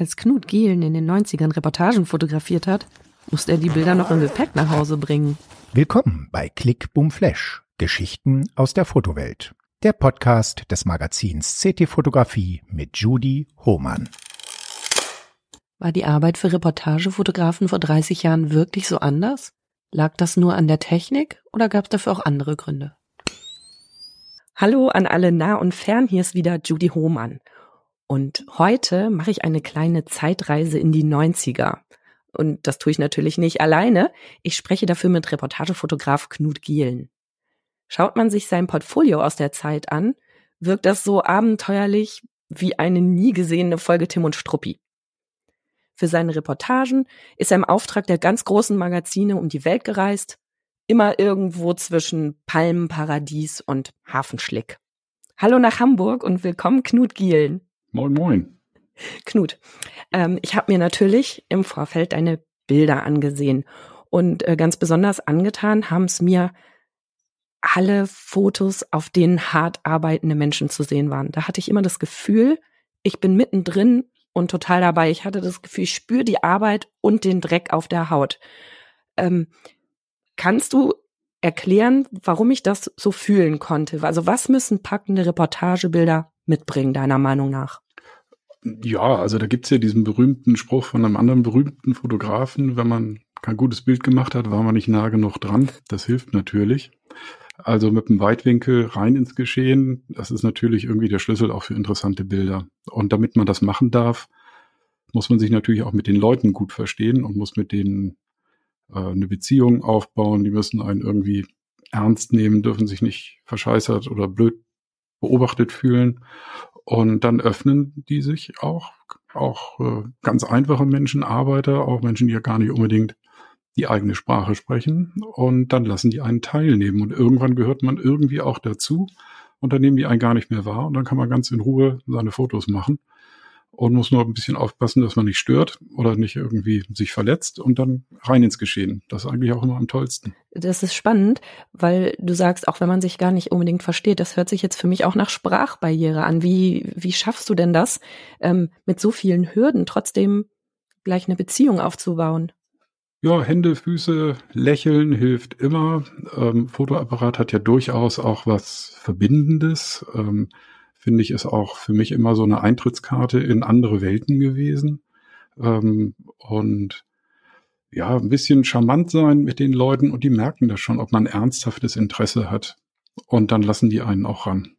Als Knut Gielen in den 90ern Reportagen fotografiert hat, musste er die Bilder noch im Gepäck nach Hause bringen. Willkommen bei Click Boom Flash. Geschichten aus der Fotowelt. Der Podcast des Magazins CT Fotografie mit Judy Hohmann. War die Arbeit für Reportagefotografen vor 30 Jahren wirklich so anders? Lag das nur an der Technik oder gab es dafür auch andere Gründe? Hallo an alle nah und fern, hier ist wieder Judy Hohmann. Und heute mache ich eine kleine Zeitreise in die 90er. Und das tue ich natürlich nicht alleine. Ich spreche dafür mit Reportagefotograf Knut Gielen. Schaut man sich sein Portfolio aus der Zeit an, wirkt das so abenteuerlich wie eine nie gesehene Folge Tim und Struppi. Für seine Reportagen ist er im Auftrag der ganz großen Magazine um die Welt gereist, immer irgendwo zwischen Palmenparadies und Hafenschlick. Hallo nach Hamburg und willkommen Knut Gielen. Moin, moin. Knut, ähm, ich habe mir natürlich im Vorfeld deine Bilder angesehen und äh, ganz besonders angetan haben es mir alle Fotos, auf denen hart arbeitende Menschen zu sehen waren. Da hatte ich immer das Gefühl, ich bin mittendrin und total dabei. Ich hatte das Gefühl, ich spüre die Arbeit und den Dreck auf der Haut. Ähm, kannst du erklären, warum ich das so fühlen konnte? Also was müssen packende Reportagebilder mitbringen, deiner Meinung nach? Ja, also da gibt's ja diesen berühmten Spruch von einem anderen berühmten Fotografen, wenn man kein gutes Bild gemacht hat, war man nicht nah genug dran. Das hilft natürlich. Also mit dem Weitwinkel rein ins Geschehen, das ist natürlich irgendwie der Schlüssel auch für interessante Bilder. Und damit man das machen darf, muss man sich natürlich auch mit den Leuten gut verstehen und muss mit denen äh, eine Beziehung aufbauen. Die müssen einen irgendwie ernst nehmen, dürfen sich nicht verscheißert oder blöd beobachtet fühlen. Und dann öffnen die sich auch, auch äh, ganz einfache Menschen, Arbeiter, auch Menschen, die ja gar nicht unbedingt die eigene Sprache sprechen. Und dann lassen die einen teilnehmen. Und irgendwann gehört man irgendwie auch dazu. Und dann nehmen die einen gar nicht mehr wahr. Und dann kann man ganz in Ruhe seine Fotos machen und muss nur ein bisschen aufpassen, dass man nicht stört oder nicht irgendwie sich verletzt und dann rein ins Geschehen. Das ist eigentlich auch immer am tollsten. Das ist spannend, weil du sagst, auch wenn man sich gar nicht unbedingt versteht, das hört sich jetzt für mich auch nach Sprachbarriere an. Wie, wie schaffst du denn das, ähm, mit so vielen Hürden trotzdem gleich eine Beziehung aufzubauen? Ja, Hände, Füße, Lächeln hilft immer. Ähm, Fotoapparat hat ja durchaus auch was Verbindendes. Ähm, finde ich, ist auch für mich immer so eine Eintrittskarte in andere Welten gewesen. Ähm, und ja, ein bisschen charmant sein mit den Leuten und die merken das schon, ob man ernsthaftes Interesse hat. Und dann lassen die einen auch ran.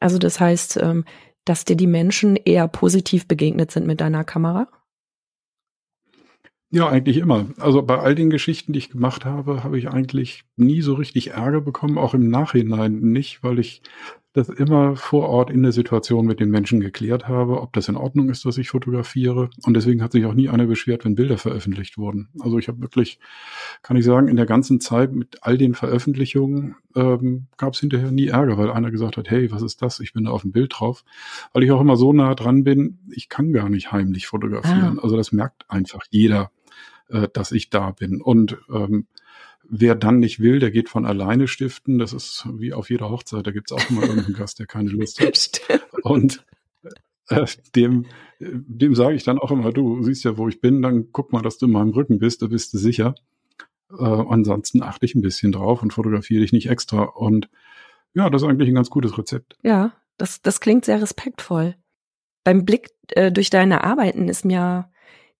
Also das heißt, ähm, dass dir die Menschen eher positiv begegnet sind mit deiner Kamera? Ja, eigentlich immer. Also bei all den Geschichten, die ich gemacht habe, habe ich eigentlich nie so richtig Ärger bekommen, auch im Nachhinein nicht, weil ich das immer vor Ort in der Situation mit den Menschen geklärt habe, ob das in Ordnung ist, dass ich fotografiere. Und deswegen hat sich auch nie einer beschwert, wenn Bilder veröffentlicht wurden. Also ich habe wirklich, kann ich sagen, in der ganzen Zeit mit all den Veröffentlichungen ähm, gab es hinterher nie Ärger, weil einer gesagt hat, hey, was ist das? Ich bin da auf dem Bild drauf. Weil ich auch immer so nah dran bin, ich kann gar nicht heimlich fotografieren. Ah. Also das merkt einfach jeder, äh, dass ich da bin. Und ähm, Wer dann nicht will, der geht von alleine stiften. Das ist wie auf jeder Hochzeit. Da gibt's auch immer irgendeinen Gast, der keine Lust hat. Stimmt. Und äh, dem, dem sage ich dann auch immer, du siehst ja, wo ich bin, dann guck mal, dass du in meinem Rücken bist, da bist du sicher. Äh, ansonsten achte ich ein bisschen drauf und fotografiere dich nicht extra. Und ja, das ist eigentlich ein ganz gutes Rezept. Ja, das, das klingt sehr respektvoll. Beim Blick äh, durch deine Arbeiten ist mir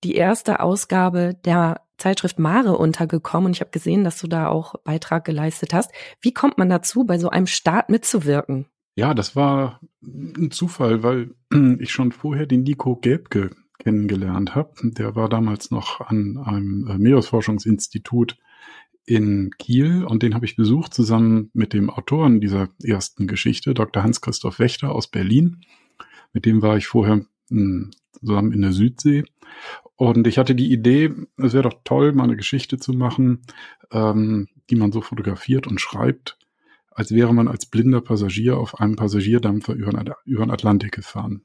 die erste Ausgabe der Zeitschrift Mare untergekommen und ich habe gesehen, dass du da auch Beitrag geleistet hast. Wie kommt man dazu, bei so einem Start mitzuwirken? Ja, das war ein Zufall, weil ich schon vorher den Nico Gelbke kennengelernt habe. Der war damals noch an einem äh, Meeresforschungsinstitut in Kiel und den habe ich besucht zusammen mit dem Autoren dieser ersten Geschichte, Dr. Hans-Christoph Wächter aus Berlin. Mit dem war ich vorher zusammen in der Südsee und ich hatte die Idee, es wäre doch toll, mal eine Geschichte zu machen, ähm, die man so fotografiert und schreibt, als wäre man als blinder Passagier auf einem Passagierdampfer über, über den Atlantik gefahren.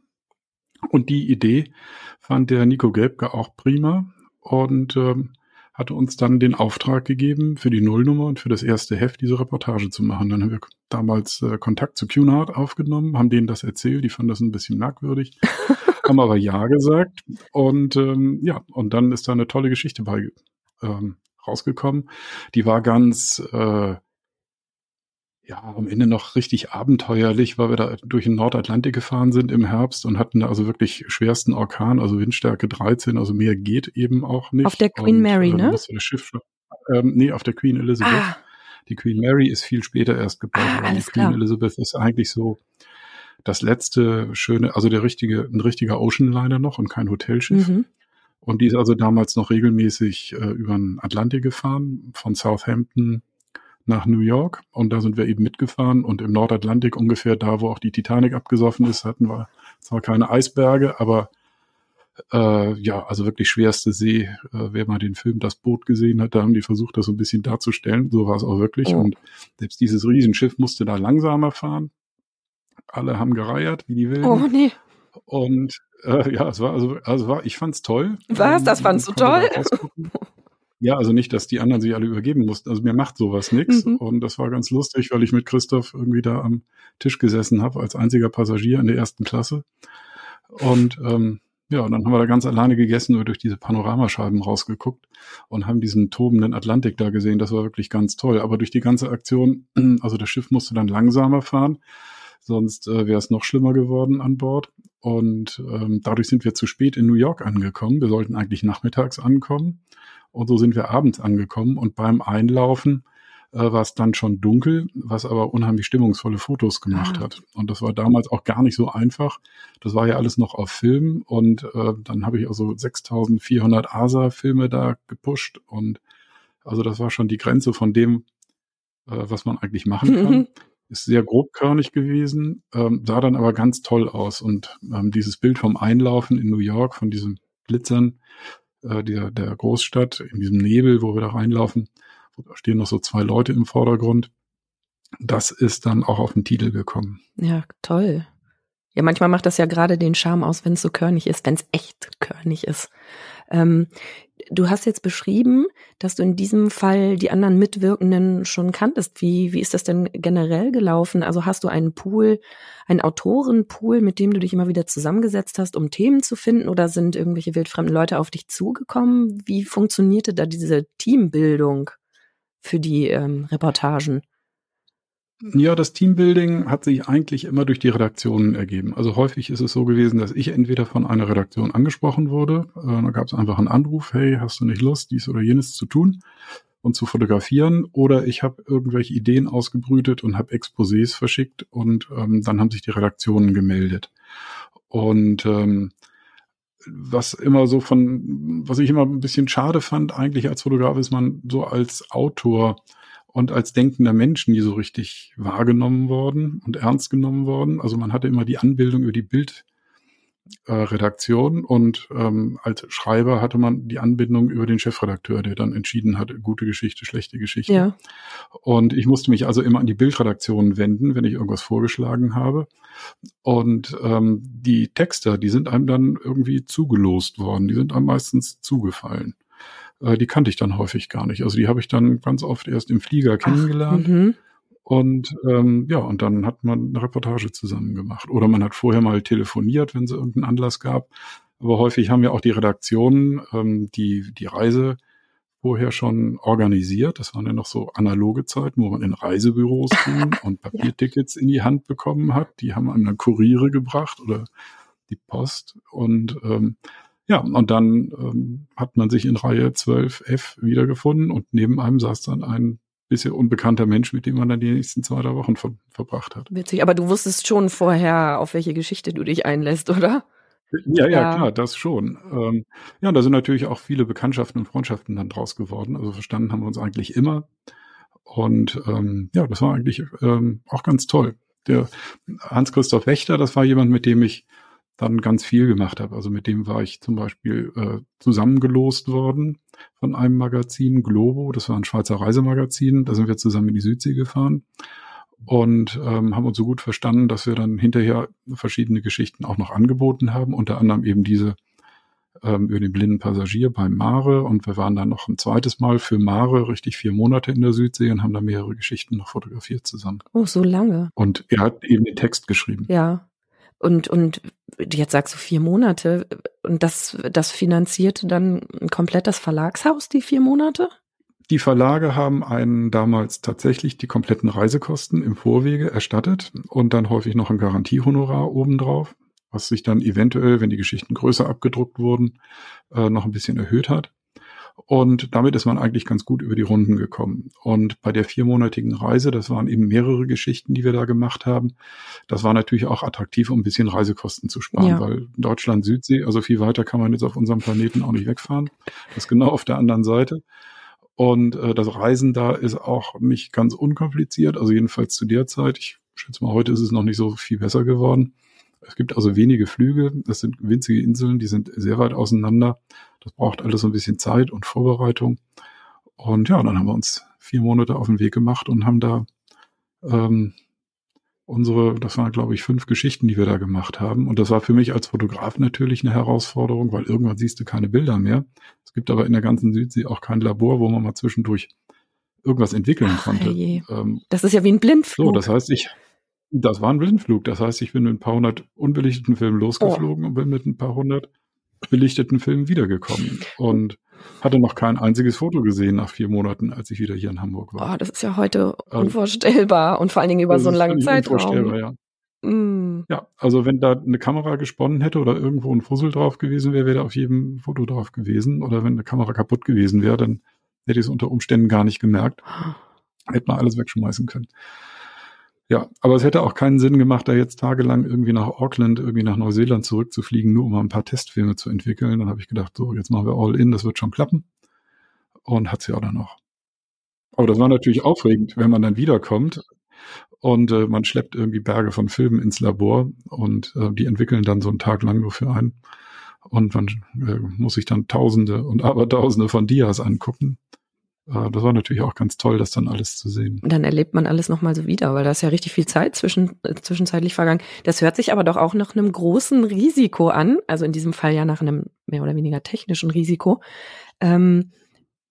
Und die Idee fand der Nico Gelbke auch prima und ähm, hatte uns dann den Auftrag gegeben, für die Nullnummer und für das erste Heft diese Reportage zu machen. Dann haben wir damals äh, Kontakt zu Cunard aufgenommen, haben denen das erzählt, die fanden das ein bisschen merkwürdig. haben aber Ja gesagt. Und ähm, ja, und dann ist da eine tolle Geschichte bei ähm, rausgekommen. Die war ganz äh, ja, am Ende noch richtig abenteuerlich, weil wir da durch den Nordatlantik gefahren sind im Herbst und hatten da also wirklich schwersten Orkan, also Windstärke 13, also mehr geht eben auch nicht. Auf der Queen und, Mary, äh, ne? das Schiff, ähm, nee, auf der Queen Elizabeth. Ah, Die Queen Mary ist viel später erst gebaut Ah, Die Queen klar. Elizabeth ist eigentlich so das letzte schöne, also der richtige, ein richtiger Oceanliner noch und kein Hotelschiff. mhm. Und die ist also damals noch regelmäßig äh, über den Atlantik gefahren, von Southampton nach New York. Und da sind wir eben mitgefahren. Und im Nordatlantik, ungefähr da, wo auch die Titanic abgesoffen ist, hatten wir zwar keine Eisberge, aber äh, ja, also wirklich schwerste See. Äh, wer mal den Film Das Boot gesehen hat, da haben die versucht, das so ein bisschen darzustellen. So war es auch wirklich. Oh. Und selbst dieses Riesenschiff musste da langsamer fahren. Alle haben gereiert, wie die Wilden. Oh nee. Und äh, ja, es war also, also war, ich fand's toll. Was? Das fandst du toll? Ja, also nicht, dass die anderen sich alle übergeben mussten. Also mir macht sowas nix. Mhm. Und das war ganz lustig, weil ich mit Christoph irgendwie da am Tisch gesessen habe als einziger Passagier in der ersten Klasse. Und ähm, ja, und dann haben wir da ganz alleine gegessen und durch diese Panoramascheiben rausgeguckt und haben diesen tobenden Atlantik da gesehen. Das war wirklich ganz toll. Aber durch die ganze Aktion, also das Schiff musste dann langsamer fahren, sonst äh, wäre es noch schlimmer geworden an Bord. Und ähm, dadurch sind wir zu spät in New York angekommen. Wir sollten eigentlich nachmittags ankommen. Und so sind wir abends angekommen. Und beim Einlaufen äh, war es dann schon dunkel, was aber unheimlich stimmungsvolle Fotos gemacht Ah. hat. Und das war damals auch gar nicht so einfach. Das war ja alles noch auf Film. Und äh, dann habe ich also 6400 ASA-Filme da gepusht. Und also das war schon die Grenze von dem, äh, was man eigentlich machen kann. ist sehr grobkörnig gewesen, ähm, sah dann aber ganz toll aus. Und ähm, dieses Bild vom Einlaufen in New York, von diesem Glitzern äh, der, der Großstadt, in diesem Nebel, wo wir da reinlaufen, da stehen noch so zwei Leute im Vordergrund, das ist dann auch auf den Titel gekommen. Ja, toll. Ja, manchmal macht das ja gerade den Charme aus, wenn es so körnig ist, wenn es echt körnig ist. Ähm, du hast jetzt beschrieben, dass du in diesem Fall die anderen Mitwirkenden schon kanntest. Wie, wie ist das denn generell gelaufen? Also hast du einen Pool, einen Autorenpool, mit dem du dich immer wieder zusammengesetzt hast, um Themen zu finden? Oder sind irgendwelche wildfremden Leute auf dich zugekommen? Wie funktionierte da diese Teambildung für die ähm, Reportagen? Ja, das Teambuilding hat sich eigentlich immer durch die Redaktionen ergeben. Also häufig ist es so gewesen, dass ich entweder von einer Redaktion angesprochen wurde, äh, da gab es einfach einen Anruf, hey, hast du nicht Lust, dies oder jenes zu tun und zu fotografieren, oder ich habe irgendwelche Ideen ausgebrütet und habe Exposés verschickt und ähm, dann haben sich die Redaktionen gemeldet. Und ähm, was immer so von, was ich immer ein bisschen schade fand, eigentlich als Fotograf ist man so als Autor und als denkender Mensch nie so richtig wahrgenommen worden und ernst genommen worden. Also man hatte immer die Anbildung über die Bildredaktion und ähm, als Schreiber hatte man die Anbindung über den Chefredakteur, der dann entschieden hat, gute Geschichte, schlechte Geschichte. Ja. Und ich musste mich also immer an die Bildredaktion wenden, wenn ich irgendwas vorgeschlagen habe. Und ähm, die Texter, die sind einem dann irgendwie zugelost worden, die sind einem meistens zugefallen. Äh, die kannte ich dann häufig gar nicht. Also die habe ich dann ganz oft erst im Flieger kennengelernt. Mhm. Und ähm, ja, und dann hat man eine Reportage zusammen gemacht. Oder man hat vorher mal telefoniert, wenn es irgendeinen Anlass gab. Aber häufig haben ja auch die Redaktionen ähm, die, die Reise vorher schon organisiert. Das waren ja noch so analoge Zeiten, wo man in Reisebüros ging und Papiertickets in die Hand bekommen hat. Die haben einem dann Kuriere gebracht oder die Post. Und ähm, ja, und dann ähm, hat man sich in Reihe 12f wiedergefunden und neben einem saß dann ein bisher unbekannter Mensch, mit dem man dann die nächsten zwei, drei Wochen ver verbracht hat. Witzig, aber du wusstest schon vorher, auf welche Geschichte du dich einlässt, oder? Ja, ja, Ja. klar, das schon. Ähm, ja, und da sind natürlich auch viele Bekanntschaften und Freundschaften dann draus geworden. Also verstanden haben wir uns eigentlich immer. Und ähm, ja, das war eigentlich ähm, auch ganz toll. Der Hans-Christoph Wächter, das war jemand, mit dem ich dann ganz viel gemacht habe. Also mit dem war ich zum Beispiel äh, zusammengelost worden von einem Magazin, Globo, das war ein Schweizer Reisemagazin. Da sind wir zusammen in die Südsee gefahren und ähm, haben uns so gut verstanden, dass wir dann hinterher verschiedene Geschichten auch noch angeboten haben, unter anderem eben diese ähm, über den blinden Passagier beim Mare und wir waren dann noch ein zweites Mal für Mare richtig vier Monate in der Südsee und haben da mehrere Geschichten noch fotografiert zusammen. Oh, so lange. Und er hat eben den Text geschrieben. Ja. Und, und jetzt sagst du vier Monate und das, das finanzierte dann komplett das Verlagshaus, die vier Monate? Die Verlage haben einen damals tatsächlich die kompletten Reisekosten im Vorwege erstattet und dann häufig noch ein Garantiehonorar obendrauf, was sich dann eventuell, wenn die Geschichten größer abgedruckt wurden, äh, noch ein bisschen erhöht hat. Und damit ist man eigentlich ganz gut über die Runden gekommen. Und bei der viermonatigen Reise, das waren eben mehrere Geschichten, die wir da gemacht haben, das war natürlich auch attraktiv, um ein bisschen Reisekosten zu sparen, ja. weil Deutschland, Südsee, also viel weiter kann man jetzt auf unserem Planeten auch nicht wegfahren. Das ist genau auf der anderen Seite. Und äh, das Reisen da ist auch nicht ganz unkompliziert, also jedenfalls zu der Zeit. Ich schätze mal, heute ist es noch nicht so viel besser geworden. Es gibt also wenige Flüge. Das sind winzige Inseln, die sind sehr weit auseinander. Das braucht alles so ein bisschen Zeit und Vorbereitung. Und ja, dann haben wir uns vier Monate auf den Weg gemacht und haben da ähm, unsere, das waren glaube ich fünf Geschichten, die wir da gemacht haben. Und das war für mich als Fotograf natürlich eine Herausforderung, weil irgendwann siehst du keine Bilder mehr. Es gibt aber in der ganzen Südsee auch kein Labor, wo man mal zwischendurch irgendwas entwickeln konnte. Ach, ähm, das ist ja wie ein Blindflug. So, das heißt, ich, das war ein Blindflug. Das heißt, ich bin mit ein paar hundert unbelichteten Filmen losgeflogen oh. und bin mit ein paar hundert belichteten Filmen wiedergekommen und hatte noch kein einziges Foto gesehen nach vier Monaten, als ich wieder hier in Hamburg war. Oh, das ist ja heute ähm, unvorstellbar und vor allen Dingen über so einen langen Zeitraum. Ja. Mm. ja, also wenn da eine Kamera gesponnen hätte oder irgendwo ein Fussel drauf gewesen wäre, wäre da auf jedem Foto drauf gewesen. Oder wenn eine Kamera kaputt gewesen wäre, dann hätte ich es unter Umständen gar nicht gemerkt. Hätte man alles wegschmeißen können. Ja, aber es hätte auch keinen Sinn gemacht, da jetzt tagelang irgendwie nach Auckland, irgendwie nach Neuseeland zurückzufliegen, nur um ein paar Testfilme zu entwickeln. Dann habe ich gedacht, so, jetzt machen wir all in, das wird schon klappen. Und hat's ja auch dann noch. Aber das war natürlich aufregend, wenn man dann wiederkommt und äh, man schleppt irgendwie Berge von Filmen ins Labor und äh, die entwickeln dann so einen Tag lang nur für einen. Und man äh, muss sich dann Tausende und Abertausende von Dias angucken. Äh, das war natürlich auch ganz toll, das dann alles zu sehen. Dann erlebt man alles nochmal so wieder, weil da ist ja richtig viel Zeit zwischen, äh, zwischenzeitlich vergangen. Das hört sich aber doch auch nach einem großen Risiko an, also in diesem Fall ja nach einem mehr oder weniger technischen Risiko. Ähm,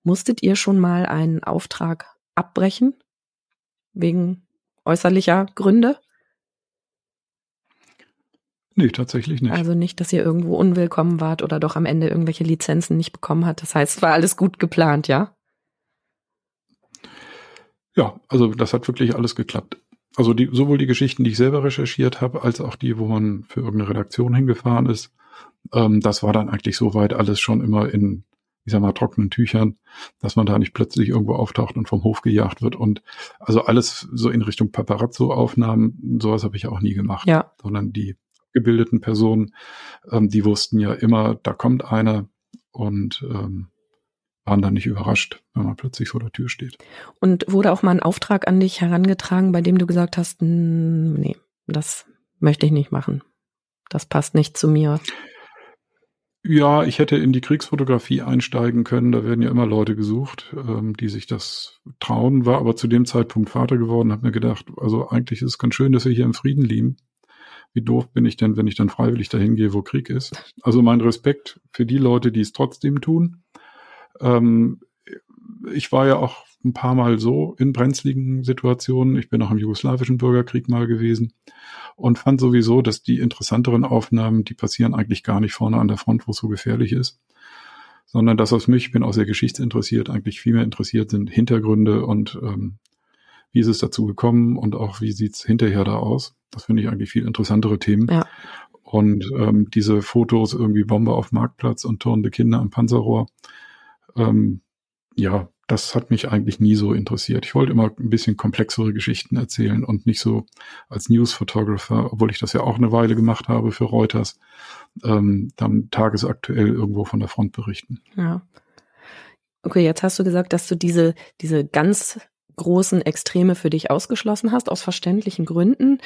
musstet ihr schon mal einen Auftrag abbrechen? Wegen äußerlicher Gründe? Nee, tatsächlich nicht. Also nicht, dass ihr irgendwo unwillkommen wart oder doch am Ende irgendwelche Lizenzen nicht bekommen hat. Das heißt, es war alles gut geplant, ja? Ja, also das hat wirklich alles geklappt. Also die, sowohl die Geschichten, die ich selber recherchiert habe, als auch die, wo man für irgendeine Redaktion hingefahren ist, ähm, das war dann eigentlich soweit alles schon immer in, ich sag mal, trockenen Tüchern, dass man da nicht plötzlich irgendwo auftaucht und vom Hof gejagt wird. Und also alles so in Richtung Paparazzo-Aufnahmen, sowas habe ich auch nie gemacht. Ja. Sondern die gebildeten Personen, ähm, die wussten ja immer, da kommt einer und ähm, waren dann nicht überrascht, wenn man plötzlich vor der Tür steht. Und wurde auch mal ein Auftrag an dich herangetragen, bei dem du gesagt hast, nee, das möchte ich nicht machen. Das passt nicht zu mir. Ja, ich hätte in die Kriegsfotografie einsteigen können. Da werden ja immer Leute gesucht, ähm, die sich das trauen. War aber zu dem Zeitpunkt Vater geworden, habe mir gedacht, also eigentlich ist es ganz schön, dass wir hier im Frieden leben. Wie doof bin ich denn, wenn ich dann freiwillig dahin gehe, wo Krieg ist? Also mein Respekt für die Leute, die es trotzdem tun. Ähm, ich war ja auch ein paar Mal so in brenzligen Situationen. Ich bin auch im jugoslawischen Bürgerkrieg mal gewesen und fand sowieso, dass die interessanteren Aufnahmen, die passieren eigentlich gar nicht vorne an der Front, wo es so gefährlich ist, sondern dass aus mich, ich bin auch sehr geschichtsinteressiert, eigentlich viel mehr interessiert sind Hintergründe und ähm, wie ist es dazu gekommen und auch wie sieht's hinterher da aus. Das finde ich eigentlich viel interessantere Themen. Ja. Und ähm, diese Fotos, irgendwie Bombe auf Marktplatz und turnende Kinder am Panzerrohr, ähm, ja, das hat mich eigentlich nie so interessiert. Ich wollte immer ein bisschen komplexere Geschichten erzählen und nicht so als News-Photographer, obwohl ich das ja auch eine Weile gemacht habe für Reuters, ähm, dann tagesaktuell irgendwo von der Front berichten. Ja. Okay, jetzt hast du gesagt, dass du diese, diese ganz großen Extreme für dich ausgeschlossen hast, aus verständlichen Gründen.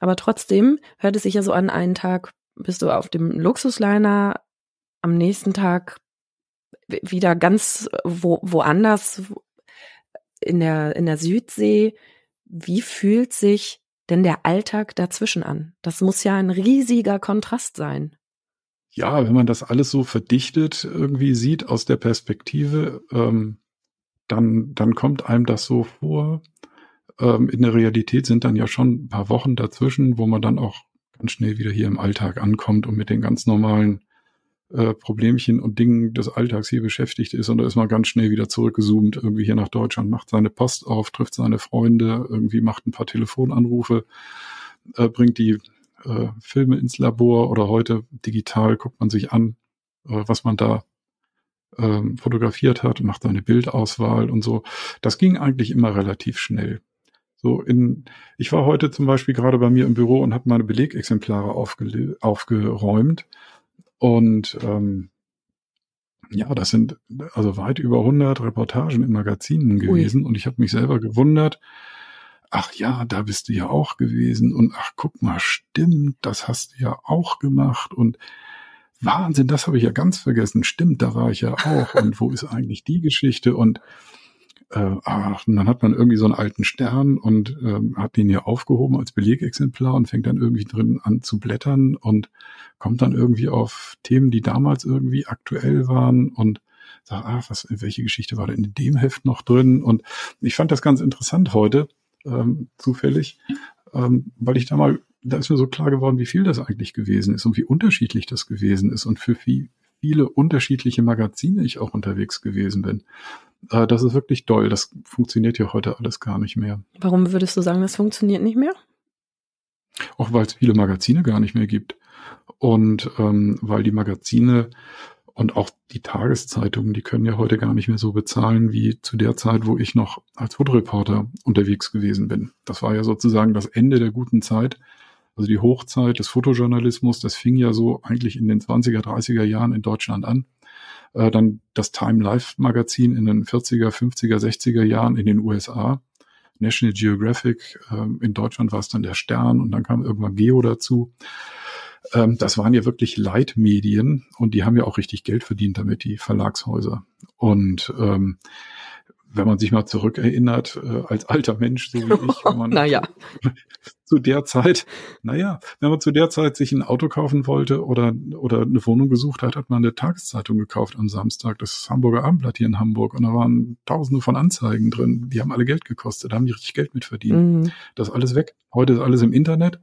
Aber trotzdem hört es sich ja so an, einen Tag bist du auf dem Luxusliner, am nächsten Tag wieder ganz wo, woanders in der, in der Südsee. Wie fühlt sich denn der Alltag dazwischen an? Das muss ja ein riesiger Kontrast sein. Ja, wenn man das alles so verdichtet irgendwie sieht aus der Perspektive, ähm, dann, dann kommt einem das so vor. Ähm, in der Realität sind dann ja schon ein paar Wochen dazwischen, wo man dann auch ganz schnell wieder hier im Alltag ankommt und mit den ganz normalen äh, Problemchen und Dingen des Alltags hier beschäftigt ist und da ist man ganz schnell wieder zurückgezoomt, irgendwie hier nach Deutschland, macht seine Post auf, trifft seine Freunde, irgendwie macht ein paar Telefonanrufe, äh, bringt die äh, Filme ins Labor oder heute digital guckt man sich an, äh, was man da ähm, fotografiert hat macht seine Bildauswahl und so. Das ging eigentlich immer relativ schnell. So in, ich war heute zum Beispiel gerade bei mir im Büro und habe meine Belegexemplare aufge, aufgeräumt und ähm, ja, das sind also weit über 100 Reportagen in Magazinen gewesen Ui. und ich habe mich selber gewundert. Ach ja, da bist du ja auch gewesen und ach guck mal, stimmt, das hast du ja auch gemacht und Wahnsinn, das habe ich ja ganz vergessen. Stimmt, da war ich ja auch. Und wo ist eigentlich die Geschichte? Und äh, ach, und dann hat man irgendwie so einen alten Stern und äh, hat den hier aufgehoben als Belegexemplar und fängt dann irgendwie drin an zu blättern und kommt dann irgendwie auf Themen, die damals irgendwie aktuell waren und sagt, ach, was, welche Geschichte war denn in dem Heft noch drin? Und ich fand das ganz interessant heute, ähm, zufällig, ähm, weil ich da mal da ist mir so klar geworden, wie viel das eigentlich gewesen ist und wie unterschiedlich das gewesen ist und für wie viele unterschiedliche Magazine ich auch unterwegs gewesen bin. Äh, das ist wirklich toll. Das funktioniert ja heute alles gar nicht mehr. Warum würdest du sagen, das funktioniert nicht mehr? Auch weil es viele Magazine gar nicht mehr gibt. Und ähm, weil die Magazine und auch die Tageszeitungen, die können ja heute gar nicht mehr so bezahlen wie zu der Zeit, wo ich noch als Fotoreporter unterwegs gewesen bin. Das war ja sozusagen das Ende der guten Zeit. Also die Hochzeit des Fotojournalismus, das fing ja so eigentlich in den 20er, 30er Jahren in Deutschland an. Äh, dann das Time Life Magazin in den 40er, 50er, 60er Jahren in den USA. National Geographic, äh, in Deutschland war es dann der Stern und dann kam irgendwann Geo dazu. Ähm, das waren ja wirklich Leitmedien und die haben ja auch richtig Geld verdient damit, die Verlagshäuser. Und ähm, wenn man sich mal zurückerinnert, äh, als alter Mensch, so wie ich, wenn man naja. zu der Zeit, naja, wenn man zu der Zeit sich ein Auto kaufen wollte oder, oder eine Wohnung gesucht hat, hat man eine Tageszeitung gekauft am Samstag, das Hamburger Abendblatt hier in Hamburg und da waren tausende von Anzeigen drin, die haben alle Geld gekostet, da haben die richtig Geld mit verdient. Mhm. Das ist alles weg. Heute ist alles im Internet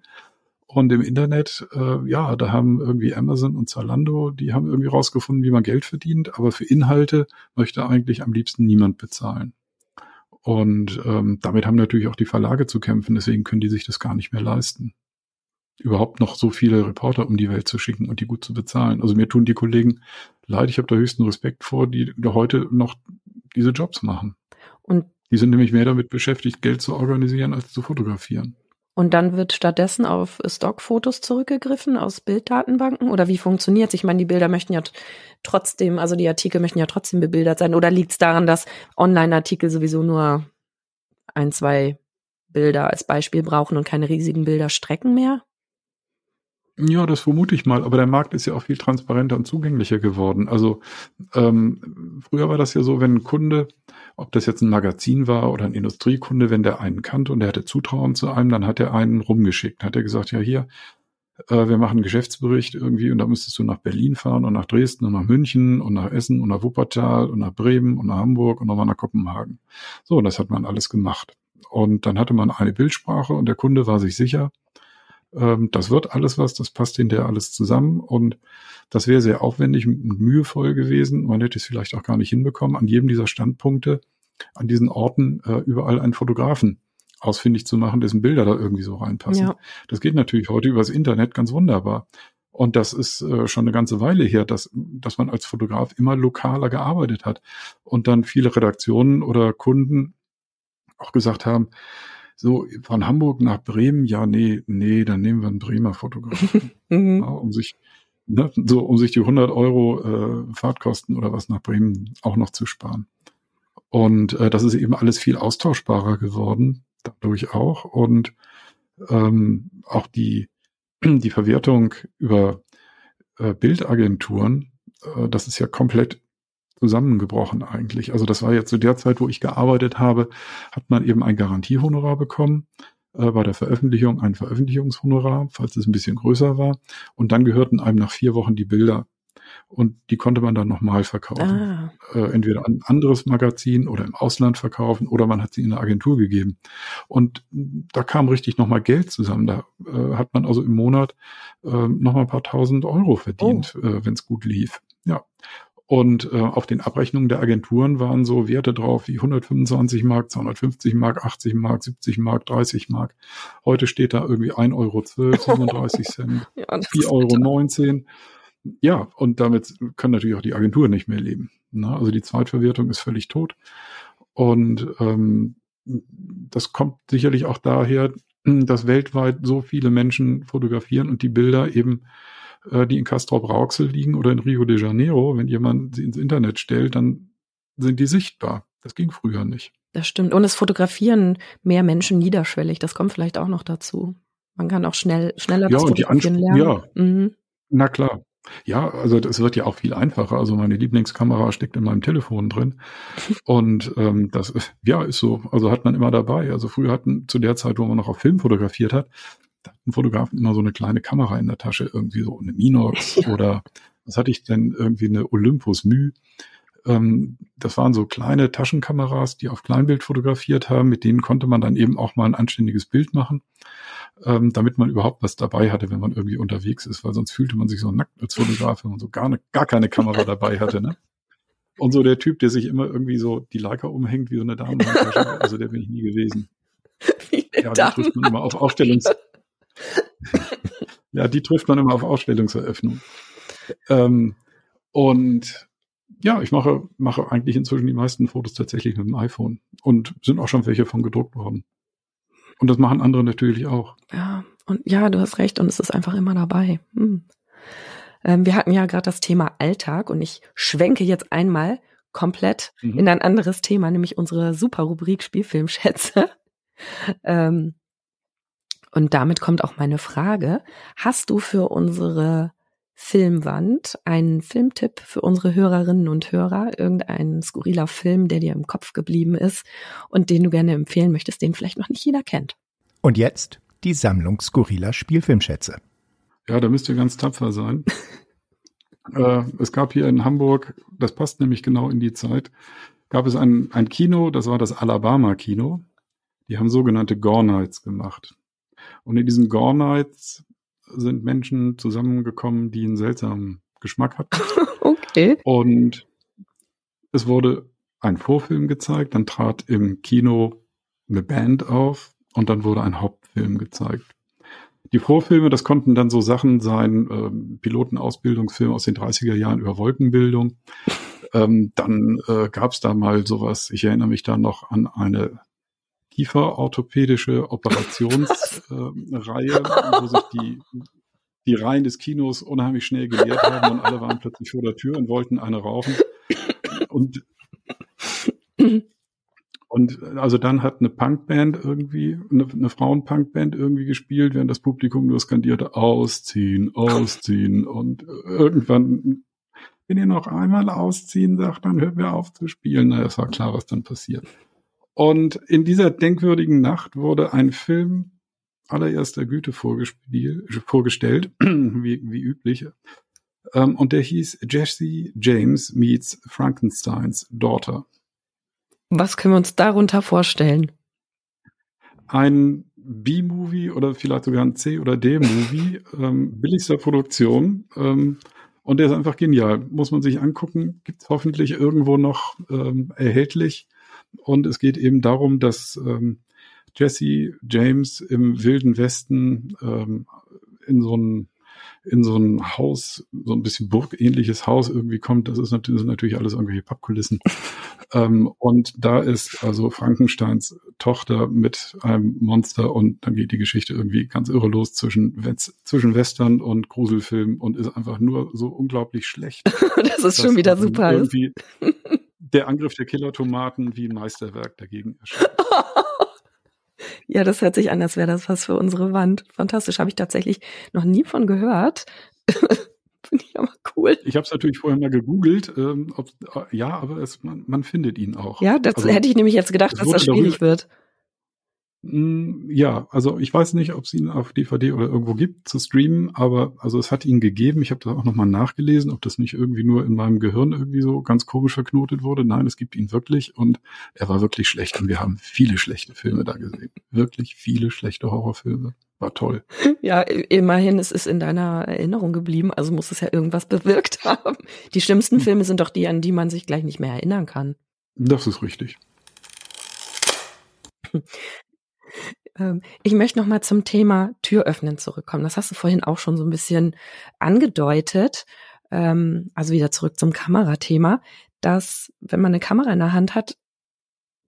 und im Internet, äh, ja, da haben irgendwie Amazon und Zalando, die haben irgendwie rausgefunden, wie man Geld verdient, aber für Inhalte möchte eigentlich am liebsten niemand bezahlen. Und ähm, damit haben natürlich auch die Verlage zu kämpfen, deswegen können die sich das gar nicht mehr leisten. Überhaupt noch so viele Reporter um die Welt zu schicken und die gut zu bezahlen. Also mir tun die Kollegen leid, ich habe da höchsten Respekt vor, die heute noch diese Jobs machen. Und die sind nämlich mehr damit beschäftigt, Geld zu organisieren, als zu fotografieren. Und dann wird stattdessen auf Stockfotos zurückgegriffen aus Bilddatenbanken? Oder wie funktioniert es? Ich meine, die Bilder möchten ja trotzdem, also die Artikel möchten ja trotzdem bebildert sein. Oder liegt es daran, dass Online-Artikel sowieso nur ein, zwei Bilder als Beispiel brauchen und keine riesigen Bilderstrecken mehr? Ja, das vermute ich mal, aber der Markt ist ja auch viel transparenter und zugänglicher geworden. Also ähm, früher war das ja so, wenn ein Kunde, ob das jetzt ein Magazin war oder ein Industriekunde, wenn der einen kannte und der hatte Zutrauen zu einem, dann hat er einen rumgeschickt, hat er gesagt, ja hier, äh, wir machen einen Geschäftsbericht irgendwie und da müsstest du nach Berlin fahren und nach Dresden und nach München und nach Essen und nach Wuppertal und nach Bremen und nach Hamburg und nochmal nach Kopenhagen. So, das hat man alles gemacht. Und dann hatte man eine Bildsprache und der Kunde war sich sicher, ähm, das wird alles was, das passt hinterher alles zusammen und das wäre sehr aufwendig und mühevoll gewesen. Man hätte es vielleicht auch gar nicht hinbekommen, an jedem dieser Standpunkte, an diesen Orten äh, überall einen Fotografen ausfindig zu machen, dessen Bilder da irgendwie so reinpassen. Ja. Das geht natürlich heute übers Internet ganz wunderbar. Und das ist äh, schon eine ganze Weile her, dass, dass man als Fotograf immer lokaler gearbeitet hat und dann viele Redaktionen oder Kunden auch gesagt haben, so, von Hamburg nach Bremen, ja, nee, nee, dann nehmen wir einen Bremer Fotografen, mhm. ja, um sich, ne, so, um sich die 100 Euro äh, Fahrtkosten oder was nach Bremen auch noch zu sparen. Und äh, das ist eben alles viel austauschbarer geworden, dadurch auch. Und ähm, auch die, die Verwertung über äh, Bildagenturen, äh, das ist ja komplett zusammengebrochen eigentlich. Also das war jetzt zu der Zeit, wo ich gearbeitet habe, hat man eben ein Garantiehonorar bekommen, äh, bei der Veröffentlichung ein Veröffentlichungshonorar, falls es ein bisschen größer war. Und dann gehörten einem nach vier Wochen die Bilder und die konnte man dann nochmal verkaufen. Ah. Äh, entweder an ein anderes Magazin oder im Ausland verkaufen oder man hat sie in eine Agentur gegeben. Und da kam richtig nochmal Geld zusammen. Da äh, hat man also im Monat äh, nochmal ein paar tausend Euro verdient, oh. äh, wenn es gut lief. Ja. Und äh, auf den Abrechnungen der Agenturen waren so Werte drauf wie 125 Mark, 250 Mark, 80 Mark, 70 Mark, 30 Mark. Heute steht da irgendwie 1,12 Euro, 37 Cent, ja, 4,19 Euro. Ja, und damit können natürlich auch die Agenturen nicht mehr leben. Ne? Also die Zweitverwertung ist völlig tot. Und ähm, das kommt sicherlich auch daher, dass weltweit so viele Menschen fotografieren und die Bilder eben äh, die in Castrop-Rauxel liegen oder in Rio de Janeiro, wenn jemand sie ins Internet stellt, dann sind die sichtbar. Das ging früher nicht. Das stimmt. Und es fotografieren mehr Menschen niederschwellig. Das kommt vielleicht auch noch dazu. Man kann auch schnell, schneller ja, das Fotografieren lernen. Ja, mhm. na klar. Ja, also das wird ja auch viel einfacher. Also meine Lieblingskamera steckt in meinem Telefon drin. Und ähm, das ja ist so. Also hat man immer dabei. Also früher hatten zu der Zeit, wo man noch auf Film fotografiert hat, da hatten Fotografen immer so eine kleine Kamera in der Tasche, irgendwie so eine Minox ja. oder was hatte ich denn, irgendwie eine Olympus Mü. Ähm, das waren so kleine Taschenkameras, die auf Kleinbild fotografiert haben. Mit denen konnte man dann eben auch mal ein anständiges Bild machen, ähm, damit man überhaupt was dabei hatte, wenn man irgendwie unterwegs ist, weil sonst fühlte man sich so nackt als Fotograf, wenn man so gar, ne, gar keine Kamera dabei hatte. Ne? Und so der Typ, der sich immer irgendwie so die Leica umhängt wie so eine Damenhandtasche, also der bin ich nie gewesen. Wie ja, die trifft man immer auf Ausstellungs ja, die trifft man immer auf Ausstellungseröffnung. Ähm, und ja, ich mache, mache eigentlich inzwischen die meisten Fotos tatsächlich mit dem iPhone und sind auch schon welche von gedruckt worden. Und das machen andere natürlich auch. Ja, und ja, du hast recht und es ist einfach immer dabei. Hm. Ähm, wir hatten ja gerade das Thema Alltag und ich schwenke jetzt einmal komplett mhm. in ein anderes Thema, nämlich unsere super Rubrik Spielfilmschätze. ähm, und damit kommt auch meine Frage. Hast du für unsere Filmwand einen Filmtipp für unsere Hörerinnen und Hörer? Irgendein skurriler Film, der dir im Kopf geblieben ist und den du gerne empfehlen möchtest, den vielleicht noch nicht jeder kennt? Und jetzt die Sammlung skurriler Spielfilmschätze. Ja, da müsst ihr ganz tapfer sein. äh, es gab hier in Hamburg, das passt nämlich genau in die Zeit, gab es ein, ein Kino, das war das Alabama Kino. Die haben sogenannte Gore Nights gemacht. Und in diesen Gore Nights sind Menschen zusammengekommen, die einen seltsamen Geschmack hatten. okay. Und es wurde ein Vorfilm gezeigt, dann trat im Kino eine Band auf und dann wurde ein Hauptfilm gezeigt. Die Vorfilme, das konnten dann so Sachen sein, ähm, Pilotenausbildungsfilme aus den 30er Jahren über Wolkenbildung. Ähm, dann äh, gab es da mal sowas, ich erinnere mich da noch an eine kieferorthopädische Operationsreihe, äh, wo sich die, die Reihen des Kinos unheimlich schnell geleert haben und alle waren plötzlich vor der Tür und wollten eine rauchen. Und, und also dann hat eine Punkband irgendwie, eine, eine Frauenpunkband irgendwie gespielt, während das Publikum nur skandierte, ausziehen, ausziehen. Und irgendwann, wenn ihr noch einmal ausziehen sagt, dann hören wir auf zu spielen. Na, es war klar, was dann passiert. Und in dieser denkwürdigen Nacht wurde ein Film allererster Güte vorgestellt, wie, wie üblich. Ähm, und der hieß Jesse James meets Frankensteins Daughter. Was können wir uns darunter vorstellen? Ein B-Movie oder vielleicht sogar ein C- oder D-Movie, ähm, billigster Produktion. Ähm, und der ist einfach genial. Muss man sich angucken. Gibt es hoffentlich irgendwo noch ähm, erhältlich. Und es geht eben darum, dass ähm, Jesse James im Wilden Westen ähm, in so ein in so ein Haus, so ein bisschen burgähnliches Haus irgendwie kommt. Das ist natürlich, sind natürlich alles irgendwelche Pappkulissen. ähm, und da ist also Frankensteins Tochter mit einem Monster und dann geht die Geschichte irgendwie ganz irre los zwischen, zwischen Western und Gruselfilm und ist einfach nur so unglaublich schlecht. das ist schon wieder super. Irgendwie, der Angriff der Killer-Tomaten wie ein Meisterwerk dagegen erscheint. ja, das hört sich an, als wäre das was für unsere Wand. Fantastisch, habe ich tatsächlich noch nie von gehört. Finde ich aber cool. Ich habe es natürlich vorher mal gegoogelt. Ähm, ob, äh, ja, aber es, man, man, findet ihn auch. Ja, das also, hätte ich nämlich jetzt gedacht, dass das schwierig darüber, wird. Mm, ja, also ich weiß nicht, ob es ihn auf DVD oder irgendwo gibt zu streamen, aber also es hat ihn gegeben. Ich habe da auch nochmal nachgelesen, ob das nicht irgendwie nur in meinem Gehirn irgendwie so ganz komisch verknotet wurde. Nein, es gibt ihn wirklich und er war wirklich schlecht und wir haben viele schlechte Filme da gesehen. Wirklich viele schlechte Horrorfilme. War toll. Ja, immerhin ist es in deiner Erinnerung geblieben, also muss es ja irgendwas bewirkt haben. Die schlimmsten hm. Filme sind doch die, an die man sich gleich nicht mehr erinnern kann. Das ist richtig. Ähm, ich möchte noch mal zum Thema Tür öffnen zurückkommen. Das hast du vorhin auch schon so ein bisschen angedeutet. Ähm, also wieder zurück zum Kamerathema, dass wenn man eine Kamera in der Hand hat,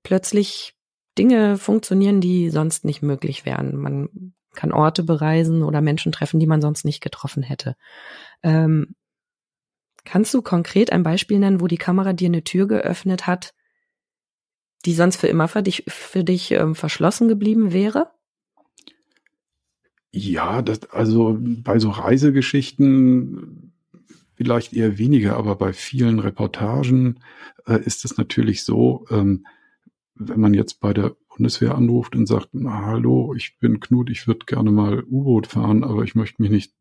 plötzlich Dinge funktionieren, die sonst nicht möglich wären. Man kann Orte bereisen oder Menschen treffen, die man sonst nicht getroffen hätte. Ähm, kannst du konkret ein Beispiel nennen, wo die Kamera dir eine Tür geöffnet hat, die sonst für immer für dich, für dich ähm, verschlossen geblieben wäre? Ja, das, also bei so Reisegeschichten vielleicht eher weniger, aber bei vielen Reportagen äh, ist es natürlich so, ähm, wenn man jetzt bei der Bundeswehr anruft und sagt, na, hallo, ich bin Knut, ich würde gerne mal U-Boot fahren, aber ich möchte mich nicht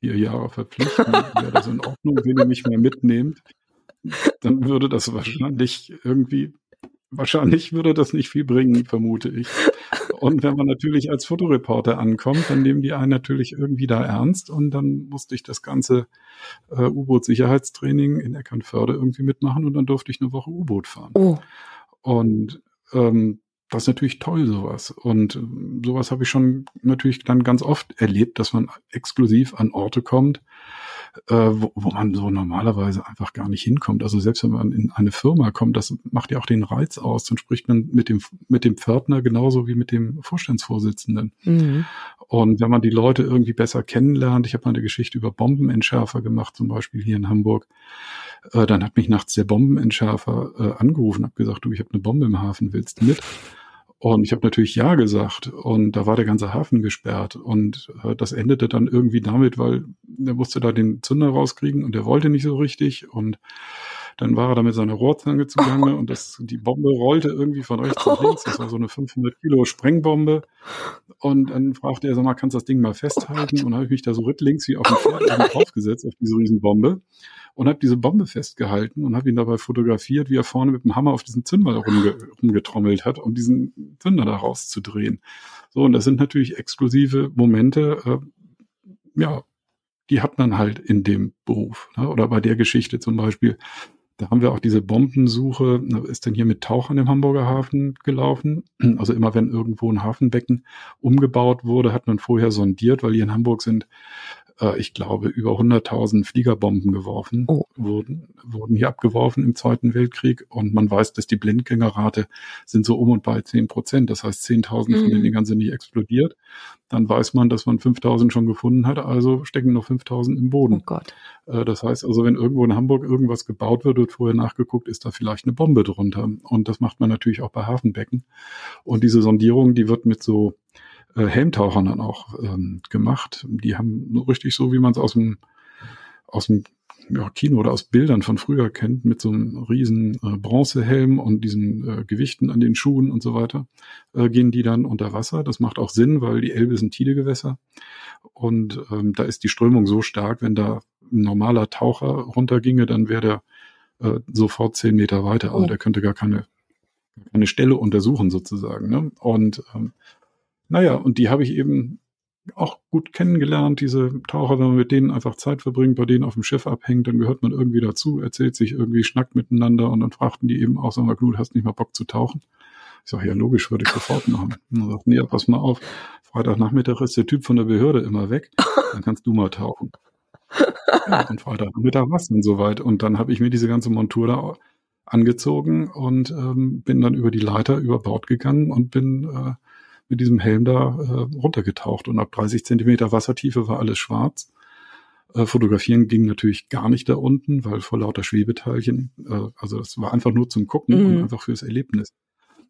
vier Jahre verpflichten, wäre das in Ordnung, wenn ihr mich mal mitnehmt, dann würde das wahrscheinlich irgendwie wahrscheinlich würde das nicht viel bringen, vermute ich. Und wenn man natürlich als Fotoreporter ankommt, dann nehmen die einen natürlich irgendwie da ernst und dann musste ich das ganze äh, U-Boot-Sicherheitstraining in Eckernförde irgendwie mitmachen und dann durfte ich eine Woche U-Boot fahren. Oh. Und ähm, das ist natürlich toll, sowas. Und sowas habe ich schon natürlich dann ganz oft erlebt, dass man exklusiv an Orte kommt, äh, wo, wo man so normalerweise einfach gar nicht hinkommt. Also selbst wenn man in eine Firma kommt, das macht ja auch den Reiz aus. Dann spricht man mit dem, mit dem Pförtner genauso wie mit dem Vorstandsvorsitzenden. Mhm. Und wenn man die Leute irgendwie besser kennenlernt, ich habe mal eine Geschichte über Bombenentschärfer gemacht, zum Beispiel hier in Hamburg, äh, dann hat mich nachts der Bombenentschärfer äh, angerufen, hat gesagt, du, ich habe eine Bombe im Hafen, willst du mit? Und ich habe natürlich ja gesagt und da war der ganze Hafen gesperrt und äh, das endete dann irgendwie damit, weil er musste da den Zünder rauskriegen und der wollte nicht so richtig und dann war er da mit seiner Rohrzange zugange und das, die Bombe rollte irgendwie von rechts nach links. Das war so eine 500 Kilo Sprengbombe. Und dann fragte er, sag mal, kannst du das Ding mal festhalten? Und dann habe ich mich da so rittlings wie auf dem Pferd draufgesetzt auf diese Riesenbombe und habe diese Bombe festgehalten und habe ihn dabei fotografiert, wie er vorne mit dem Hammer auf diesen Zünder rumge rumgetrommelt hat, um diesen Zünder da rauszudrehen. So, und das sind natürlich exklusive Momente, äh, ja, die hat man halt in dem Beruf. Ne? Oder bei der Geschichte zum Beispiel, da haben wir auch diese Bombensuche, ist dann hier mit Tauchern im Hamburger Hafen gelaufen. Also immer wenn irgendwo ein Hafenbecken umgebaut wurde, hat man vorher sondiert, weil hier in Hamburg sind äh, ich glaube, über 100.000 Fliegerbomben geworfen, oh. wurden, wurden hier abgeworfen im Zweiten Weltkrieg. Und man weiß, dass die Blindgängerrate sind so um und bei 10 Prozent. Das heißt, 10.000 mhm. von den Dingern sind nicht explodiert. Dann weiß man, dass man 5.000 schon gefunden hat, also stecken noch 5.000 im Boden. Oh Gott. Äh, das heißt also, wenn irgendwo in Hamburg irgendwas gebaut wird, wird vorher nachgeguckt, ist da vielleicht eine Bombe drunter. Und das macht man natürlich auch bei Hafenbecken. Und diese Sondierung, die wird mit so äh, Helmtauchern dann auch ähm, gemacht. Die haben richtig so, wie man es aus dem, aus dem ja, Kino oder aus Bildern von früher kennt, mit so einem riesen äh, Bronzehelm und diesen äh, Gewichten an den Schuhen und so weiter, äh, gehen die dann unter Wasser. Das macht auch Sinn, weil die Elbe ein Tidegewässer. Und ähm, da ist die Strömung so stark, wenn da ein normaler Taucher runterginge, dann wäre der äh, sofort zehn Meter weiter. Also oh. der könnte gar keine, keine Stelle untersuchen sozusagen. Ne? Und ähm, naja, und die habe ich eben auch gut kennengelernt, diese Taucher, wenn man mit denen einfach Zeit verbringt, bei denen auf dem Schiff abhängt, dann gehört man irgendwie dazu, erzählt sich irgendwie, schnackt miteinander und dann fragten die eben auch, sag mal, Knut, hast nicht mal Bock zu tauchen? Ich sage, ja, logisch, würde ich sofort machen. Und dann sagt, nee, pass mal auf, Freitagnachmittag ist der Typ von der Behörde immer weg, dann kannst du mal tauchen. Ja, und Freitagnachmittag war es dann soweit. Und dann habe ich mir diese ganze Montur da angezogen und ähm, bin dann über die Leiter über Bord gegangen und bin äh, mit diesem Helm da äh, runtergetaucht und ab 30 Zentimeter Wassertiefe war alles schwarz. Äh, fotografieren ging natürlich gar nicht da unten, weil vor lauter Schwebeteilchen, äh, also das war einfach nur zum Gucken mhm. und einfach fürs Erlebnis.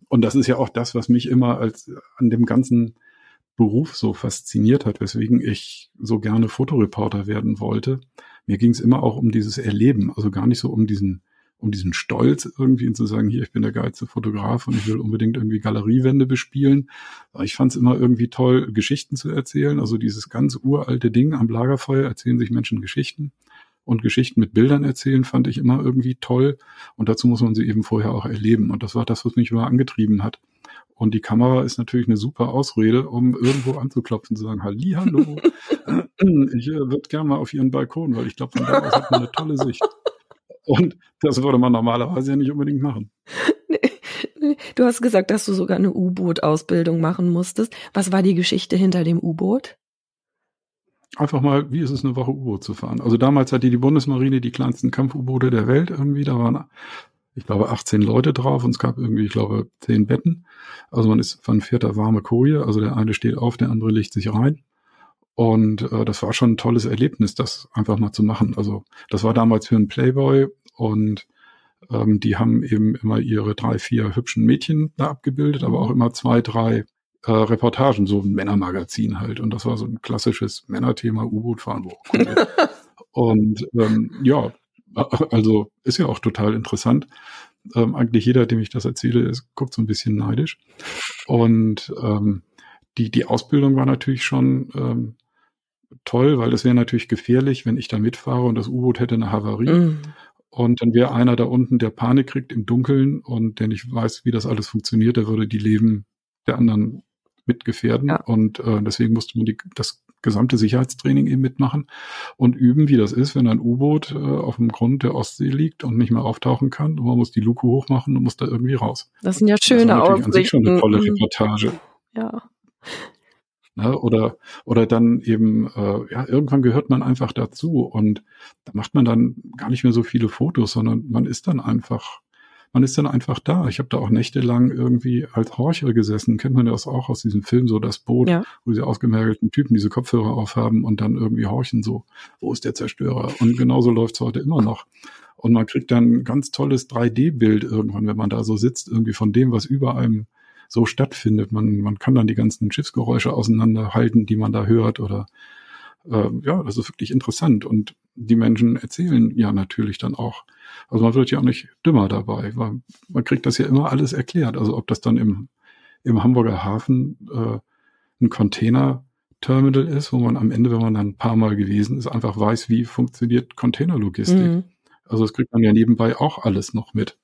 Und das ist ja auch das, was mich immer als an dem ganzen Beruf so fasziniert hat, weswegen ich so gerne Fotoreporter werden wollte. Mir ging es immer auch um dieses Erleben, also gar nicht so um diesen um diesen Stolz irgendwie zu sagen, hier, ich bin der geilste Fotograf und ich will unbedingt irgendwie Galeriewände bespielen. Ich fand es immer irgendwie toll, Geschichten zu erzählen. Also dieses ganz uralte Ding am Lagerfeuer erzählen sich Menschen Geschichten. Und Geschichten mit Bildern erzählen fand ich immer irgendwie toll. Und dazu muss man sie eben vorher auch erleben. Und das war das, was mich immer angetrieben hat. Und die Kamera ist natürlich eine super Ausrede, um irgendwo anzuklopfen, zu sagen, Halli, hallo, ich äh, würde gerne mal auf Ihren Balkon, weil ich glaube, von da aus hat man eine tolle Sicht. Und das würde man normalerweise ja nicht unbedingt machen. Du hast gesagt, dass du sogar eine U-Boot-Ausbildung machen musstest. Was war die Geschichte hinter dem U-Boot? Einfach mal, wie ist es, eine Woche U-Boot zu fahren? Also damals hatte die Bundesmarine die kleinsten Kampf-U-Boote der Welt irgendwie. Da waren ich glaube, 18 Leute drauf und es gab irgendwie, ich glaube, 10 Betten. Also man ist, man fährt da warme Koje, also der eine steht auf, der andere legt sich rein. Und äh, das war schon ein tolles Erlebnis, das einfach mal zu machen. Also das war damals für einen Playboy und ähm, die haben eben immer ihre drei, vier hübschen Mädchen da abgebildet, aber auch immer zwei, drei äh, Reportagen, so ein Männermagazin halt. Und das war so ein klassisches Männerthema U-Boot-Fahren. und ähm, ja, also ist ja auch total interessant. Ähm, eigentlich jeder, dem ich das erzähle, ist, guckt so ein bisschen neidisch. Und ähm, die, die Ausbildung war natürlich schon ähm, toll, weil es wäre natürlich gefährlich, wenn ich da mitfahre und das U-Boot hätte eine Havarie. Mm. Und dann wäre einer da unten, der Panik kriegt im Dunkeln und der nicht weiß, wie das alles funktioniert, der würde die Leben der anderen mitgefährden. Ja. Und äh, deswegen musste man die, das gesamte Sicherheitstraining eben mitmachen und üben, wie das ist, wenn ein U-Boot äh, auf dem Grund der Ostsee liegt und nicht mehr auftauchen kann und man muss die Luke hochmachen und muss da irgendwie raus. Das sind ja schöne das ist an sich schon eine tolle Reportage. Ja. Ne, oder, oder dann eben, äh, ja, irgendwann gehört man einfach dazu und da macht man dann gar nicht mehr so viele Fotos, sondern man ist dann einfach man ist dann einfach da. Ich habe da auch nächtelang irgendwie als Horcher gesessen. Kennt man das auch aus diesem Film, so das Boot, ja. wo diese ausgemergelten Typen diese Kopfhörer aufhaben und dann irgendwie horchen so, wo ist der Zerstörer? Und genauso läuft's heute immer noch. Und man kriegt dann ein ganz tolles 3D-Bild irgendwann, wenn man da so sitzt, irgendwie von dem, was über einem so stattfindet. Man, man kann dann die ganzen Schiffsgeräusche auseinanderhalten, die man da hört oder äh, ja, das ist wirklich interessant. Und die Menschen erzählen ja natürlich dann auch also man wird ja auch nicht dümmer dabei, weil man kriegt das ja immer alles erklärt. Also ob das dann im, im Hamburger Hafen äh, ein Container-Terminal ist, wo man am Ende, wenn man dann ein paar Mal gewesen ist, einfach weiß, wie funktioniert Containerlogistik. Mhm. Also das kriegt man ja nebenbei auch alles noch mit.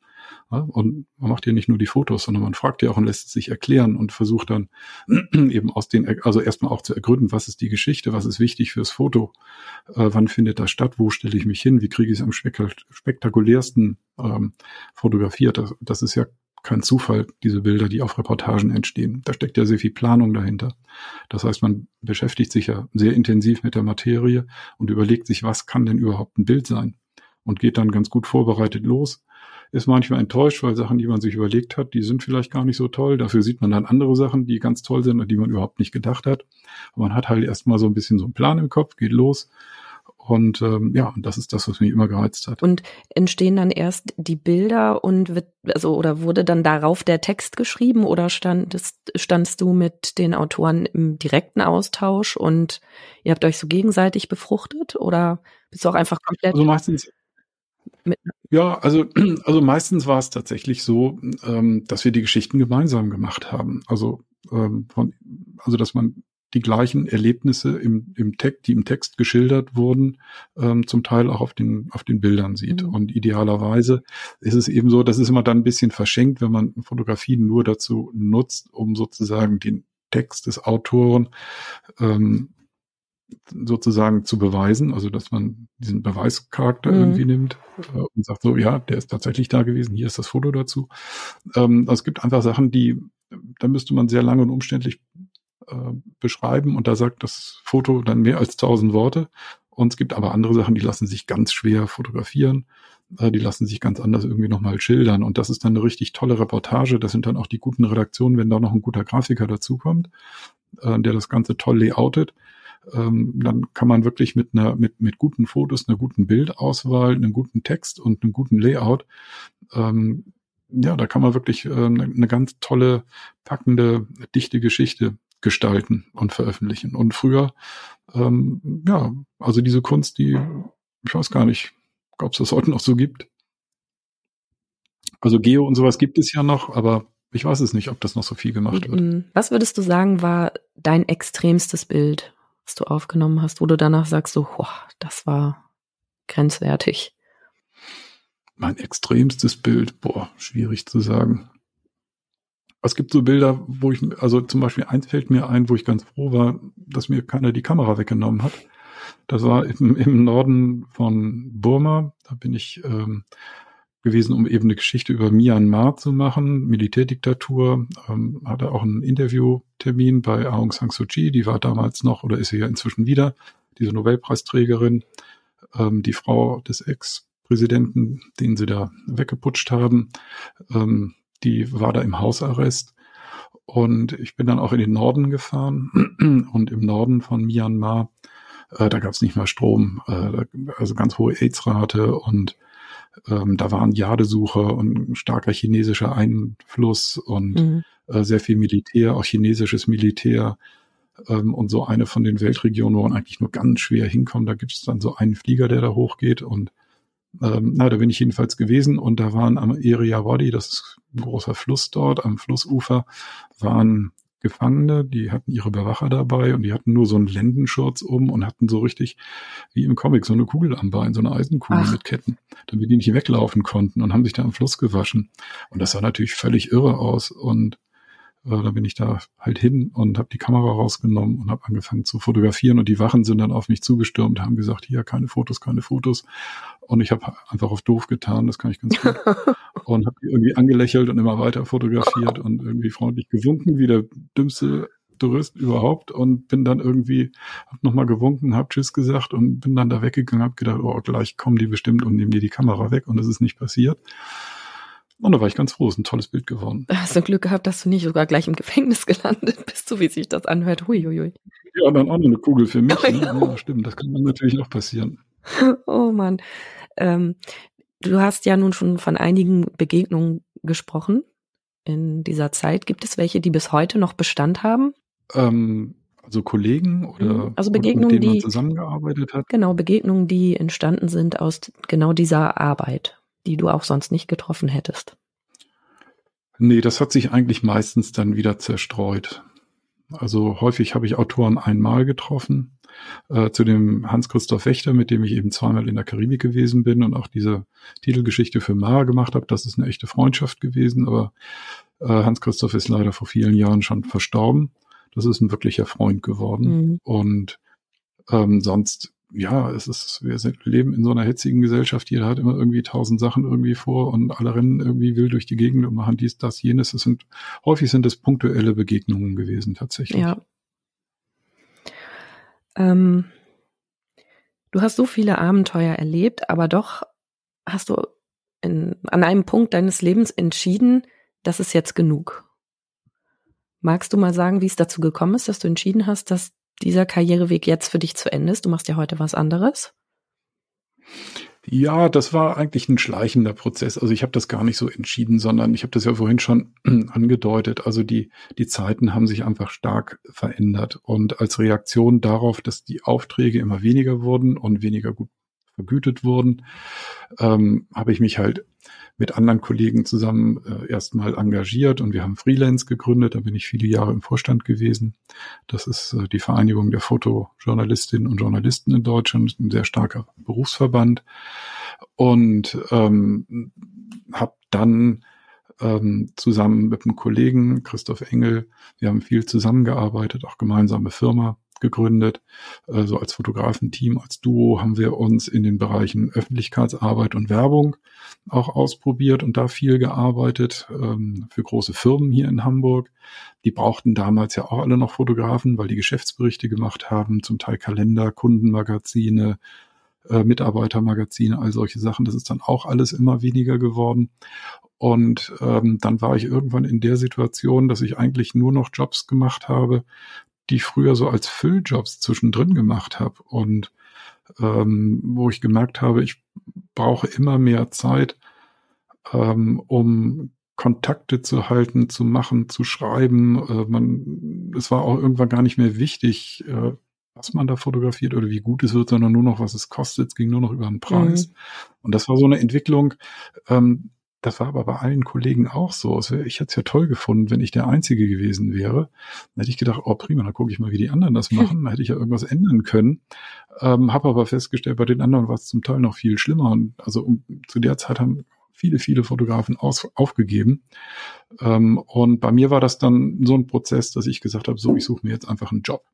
Und man macht ja nicht nur die Fotos, sondern man fragt ja auch und lässt es sich erklären und versucht dann eben aus den, also erstmal auch zu ergründen, was ist die Geschichte, was ist wichtig fürs Foto, äh, wann findet das statt, wo stelle ich mich hin, wie kriege ich es am spektakulärsten ähm, fotografiert. Das, das ist ja kein Zufall, diese Bilder, die auf Reportagen entstehen. Da steckt ja sehr viel Planung dahinter. Das heißt, man beschäftigt sich ja sehr intensiv mit der Materie und überlegt sich, was kann denn überhaupt ein Bild sein? Und geht dann ganz gut vorbereitet los ist manchmal enttäuscht, weil Sachen, die man sich überlegt hat, die sind vielleicht gar nicht so toll. Dafür sieht man dann andere Sachen, die ganz toll sind und die man überhaupt nicht gedacht hat. Aber man hat halt erstmal so ein bisschen so einen Plan im Kopf, geht los. Und ähm, ja, das ist das, was mich immer gereizt hat. Und entstehen dann erst die Bilder und wird, also oder wurde dann darauf der Text geschrieben oder standest, standst du mit den Autoren im direkten Austausch und ihr habt euch so gegenseitig befruchtet oder bist du auch einfach komplett? Also meistens, mit ja, also, also meistens war es tatsächlich so, ähm, dass wir die Geschichten gemeinsam gemacht haben. Also, ähm, von, also dass man die gleichen Erlebnisse im, im Text, die im Text geschildert wurden, ähm, zum Teil auch auf den, auf den Bildern sieht. Mhm. Und idealerweise ist es eben so, das ist immer dann ein bisschen verschenkt, wenn man Fotografien nur dazu nutzt, um sozusagen den Text des Autoren ähm, sozusagen zu beweisen, also dass man diesen Beweischarakter mhm. irgendwie nimmt äh, und sagt so, ja, der ist tatsächlich da gewesen, hier ist das Foto dazu. Ähm, also es gibt einfach Sachen, die, da müsste man sehr lange und umständlich äh, beschreiben und da sagt das Foto dann mehr als tausend Worte. Und es gibt aber andere Sachen, die lassen sich ganz schwer fotografieren, äh, die lassen sich ganz anders irgendwie nochmal schildern. Und das ist dann eine richtig tolle Reportage. Das sind dann auch die guten Redaktionen, wenn da noch ein guter Grafiker dazukommt, äh, der das Ganze toll layoutet ähm, dann kann man wirklich mit einer, mit, mit guten Fotos, einer guten Bildauswahl, einem guten Text und einem guten Layout, ähm, ja, da kann man wirklich äh, eine ganz tolle, packende, dichte Geschichte gestalten und veröffentlichen. Und früher, ähm, ja, also diese Kunst, die, ich weiß gar nicht, ob es das heute noch so gibt. Also Geo und sowas gibt es ja noch, aber ich weiß es nicht, ob das noch so viel gemacht wird. Mm, was würdest du sagen, war dein extremstes Bild, was du aufgenommen hast, wo du danach sagst, so, boah, das war grenzwertig? Mein extremstes Bild, boah, schwierig zu sagen. Es gibt so Bilder, wo ich, also zum Beispiel eins fällt mir ein, wo ich ganz froh war, dass mir keiner die Kamera weggenommen hat. Das war im, im Norden von Burma. Da bin ich ähm, gewesen, um eben eine Geschichte über Myanmar zu machen, Militärdiktatur. Ähm, hatte auch einen Interviewtermin bei Aung San Suu Kyi, die war damals noch oder ist sie ja inzwischen wieder, diese Nobelpreisträgerin, ähm, die Frau des Ex-Präsidenten, den sie da weggeputscht haben. Ähm, die war da im Hausarrest. Und ich bin dann auch in den Norden gefahren und im Norden von Myanmar, äh, da gab es nicht mal Strom, äh, also ganz hohe AIDS-Rate und ähm, da waren Jadesucher und starker chinesischer Einfluss und mhm. äh, sehr viel Militär, auch chinesisches Militär. Ähm, und so eine von den Weltregionen, wo man eigentlich nur ganz schwer hinkommt, da gibt es dann so einen Flieger, der da hochgeht und ähm, na, da bin ich jedenfalls gewesen und da waren am Eriawadi, das ist ein großer Fluss dort, am Flussufer, waren Gefangene, die hatten ihre Bewacher dabei und die hatten nur so einen Lendenschurz um und hatten so richtig, wie im Comic, so eine Kugel am Bein, so eine Eisenkugel Ach. mit Ketten, damit die nicht weglaufen konnten und haben sich da am Fluss gewaschen. Und das sah natürlich völlig irre aus und äh, da bin ich da halt hin und habe die Kamera rausgenommen und habe angefangen zu fotografieren und die Wachen sind dann auf mich zugestürmt, haben gesagt, hier keine Fotos, keine Fotos. Und ich habe einfach auf doof getan, das kann ich ganz gut. und habe irgendwie angelächelt und immer weiter fotografiert und irgendwie freundlich gewunken, wie der dümmste Tourist überhaupt und bin dann irgendwie, hab nochmal gewunken, hab Tschüss gesagt und bin dann da weggegangen, hab gedacht, oh, gleich kommen die bestimmt und nehmen dir die Kamera weg und das ist nicht passiert. Und da war ich ganz froh, ist ein tolles Bild geworden. Hast du Glück gehabt, dass du nicht sogar gleich im Gefängnis gelandet bist, so wie sich das anhört. Huiuiui. Ja, dann auch noch eine Kugel für mich. Oh, ne? ja, stimmt, das kann natürlich auch passieren. Oh Mann. Ähm, du hast ja nun schon von einigen Begegnungen gesprochen in dieser Zeit. Gibt es welche, die bis heute noch Bestand haben? Ähm, also Kollegen oder mhm. also Begegnungen, mit denen die man zusammengearbeitet hat? Genau, Begegnungen, die entstanden sind aus genau dieser Arbeit die du auch sonst nicht getroffen hättest? Nee, das hat sich eigentlich meistens dann wieder zerstreut. Also häufig habe ich Autoren einmal getroffen. Äh, zu dem Hans-Christoph Wächter, mit dem ich eben zweimal in der Karibik gewesen bin und auch diese Titelgeschichte für Mara gemacht habe. Das ist eine echte Freundschaft gewesen, aber äh, Hans-Christoph ist leider vor vielen Jahren schon verstorben. Das ist ein wirklicher Freund geworden. Mhm. Und ähm, sonst ja, es ist, wir sind, leben in so einer hetzigen Gesellschaft, jeder hat immer irgendwie tausend Sachen irgendwie vor und alle rennen irgendwie wild durch die Gegend und machen dies, das, jenes. Es sind, häufig sind es punktuelle Begegnungen gewesen, tatsächlich. Ja. Ähm, du hast so viele Abenteuer erlebt, aber doch hast du in, an einem Punkt deines Lebens entschieden, das ist jetzt genug. Magst du mal sagen, wie es dazu gekommen ist, dass du entschieden hast, dass dieser Karriereweg jetzt für dich zu Ende ist? Du machst ja heute was anderes. Ja, das war eigentlich ein schleichender Prozess. Also ich habe das gar nicht so entschieden, sondern ich habe das ja vorhin schon angedeutet. Also die, die Zeiten haben sich einfach stark verändert. Und als Reaktion darauf, dass die Aufträge immer weniger wurden und weniger gut vergütet wurden, ähm, habe ich mich halt mit anderen Kollegen zusammen äh, erstmal engagiert und wir haben Freelance gegründet. Da bin ich viele Jahre im Vorstand gewesen. Das ist äh, die Vereinigung der Fotojournalistinnen und Journalisten in Deutschland, ein sehr starker Berufsverband. Und ähm, habe dann ähm, zusammen mit einem Kollegen, Christoph Engel, wir haben viel zusammengearbeitet, auch gemeinsame Firma gegründet. So als Fotografenteam, als Duo haben wir uns in den Bereichen Öffentlichkeitsarbeit und Werbung auch ausprobiert und da viel gearbeitet ähm, für große Firmen hier in Hamburg. Die brauchten damals ja auch alle noch Fotografen, weil die Geschäftsberichte gemacht haben, zum Teil Kalender, Kundenmagazine, äh, Mitarbeitermagazine, all solche Sachen. Das ist dann auch alles immer weniger geworden. Und ähm, dann war ich irgendwann in der Situation, dass ich eigentlich nur noch Jobs gemacht habe, die ich früher so als Fülljobs zwischendrin gemacht habe und ähm, wo ich gemerkt habe, ich brauche immer mehr Zeit, ähm, um Kontakte zu halten, zu machen, zu schreiben. Äh, man, es war auch irgendwann gar nicht mehr wichtig, äh, was man da fotografiert oder wie gut es wird, sondern nur noch, was es kostet. Es ging nur noch über den Preis. Mhm. Und das war so eine Entwicklung, ähm, das war aber bei allen Kollegen auch so. Ich hätte es ja toll gefunden, wenn ich der Einzige gewesen wäre. Dann hätte ich gedacht, oh prima, dann gucke ich mal, wie die anderen das machen. Dann hätte ich ja irgendwas ändern können. Ähm, Habe aber festgestellt, bei den anderen war es zum Teil noch viel schlimmer. Und also um, zu der Zeit haben viele, viele Fotografen aus, aufgegeben. Ähm, und bei mir war das dann so ein Prozess, dass ich gesagt habe, so, ich suche mir jetzt einfach einen Job.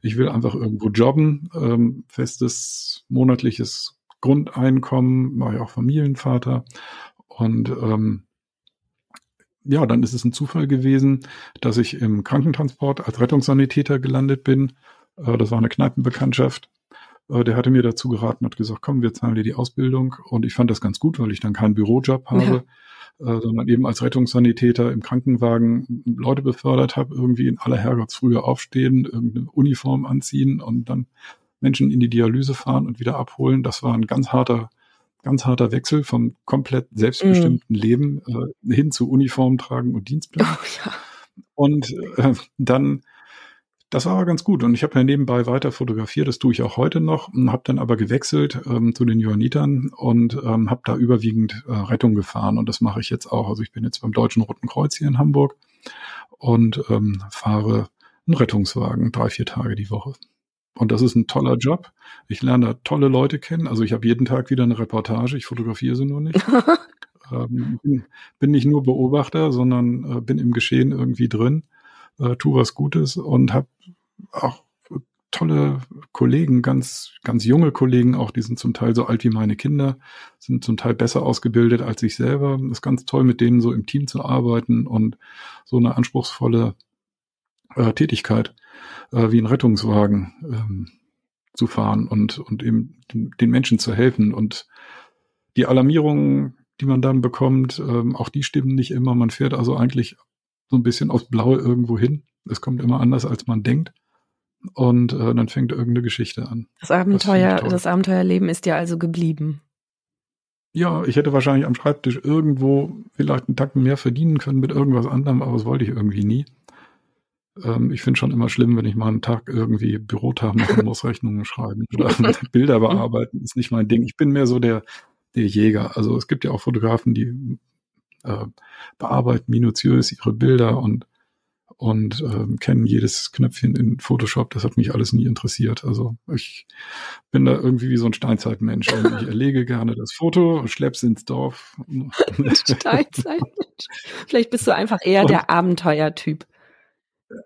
Ich will einfach irgendwo jobben, ähm, festes monatliches Grundeinkommen, war ja auch Familienvater und ähm, ja, dann ist es ein Zufall gewesen, dass ich im Krankentransport als Rettungssanitäter gelandet bin. Äh, das war eine Kneipenbekanntschaft. Äh, der hatte mir dazu geraten, hat gesagt, komm, wir zahlen dir die Ausbildung. Und ich fand das ganz gut, weil ich dann keinen Bürojob habe, ja. äh, sondern eben als Rettungssanitäter im Krankenwagen Leute befördert habe, irgendwie in aller Herrgottsfrühe aufstehen, irgendeine Uniform anziehen und dann Menschen in die Dialyse fahren und wieder abholen. Das war ein ganz harter ganz harter Wechsel vom komplett selbstbestimmten mm. Leben äh, hin zu Uniform tragen und Dienstplan. Oh, ja. Und äh, dann, das war aber ganz gut. Und ich habe ja nebenbei weiter fotografiert, das tue ich auch heute noch, und habe dann aber gewechselt ähm, zu den Johannitern und ähm, habe da überwiegend äh, Rettung gefahren. Und das mache ich jetzt auch. Also ich bin jetzt beim Deutschen Roten Kreuz hier in Hamburg und ähm, fahre einen Rettungswagen drei, vier Tage die Woche. Und das ist ein toller Job. Ich lerne da tolle Leute kennen. Also ich habe jeden Tag wieder eine Reportage. Ich fotografiere sie nur nicht. ähm, bin, bin, nicht nur Beobachter, sondern äh, bin im Geschehen irgendwie drin, äh, tu was Gutes und habe auch tolle Kollegen, ganz, ganz junge Kollegen auch, die sind zum Teil so alt wie meine Kinder, sind zum Teil besser ausgebildet als ich selber. Das ist ganz toll, mit denen so im Team zu arbeiten und so eine anspruchsvolle äh, Tätigkeit äh, wie ein Rettungswagen ähm, zu fahren und, und eben den, den Menschen zu helfen. Und die Alarmierungen, die man dann bekommt, ähm, auch die stimmen nicht immer. Man fährt also eigentlich so ein bisschen aufs Blaue irgendwo hin. Es kommt immer anders, als man denkt. Und äh, dann fängt irgendeine Geschichte an. Das Abenteuer, das, das Abenteuerleben ist ja also geblieben. Ja, ich hätte wahrscheinlich am Schreibtisch irgendwo vielleicht einen Tacken mehr verdienen können mit irgendwas anderem, aber das wollte ich irgendwie nie. Ähm, ich finde schon immer schlimm, wenn ich mal einen Tag irgendwie Bürotag machen muss, Rechnungen schreiben oder Bilder bearbeiten, ist nicht mein Ding. Ich bin mehr so der, der Jäger. Also es gibt ja auch Fotografen, die äh, bearbeiten minutiös ihre Bilder und und ähm, kennen jedes Knöpfchen in Photoshop. Das hat mich alles nie interessiert. Also ich bin da irgendwie wie so ein Steinzeitmensch. ich erlege gerne das Foto, schlepp's ins Dorf. Steinzeitmensch. Vielleicht bist du einfach eher und, der Abenteuertyp.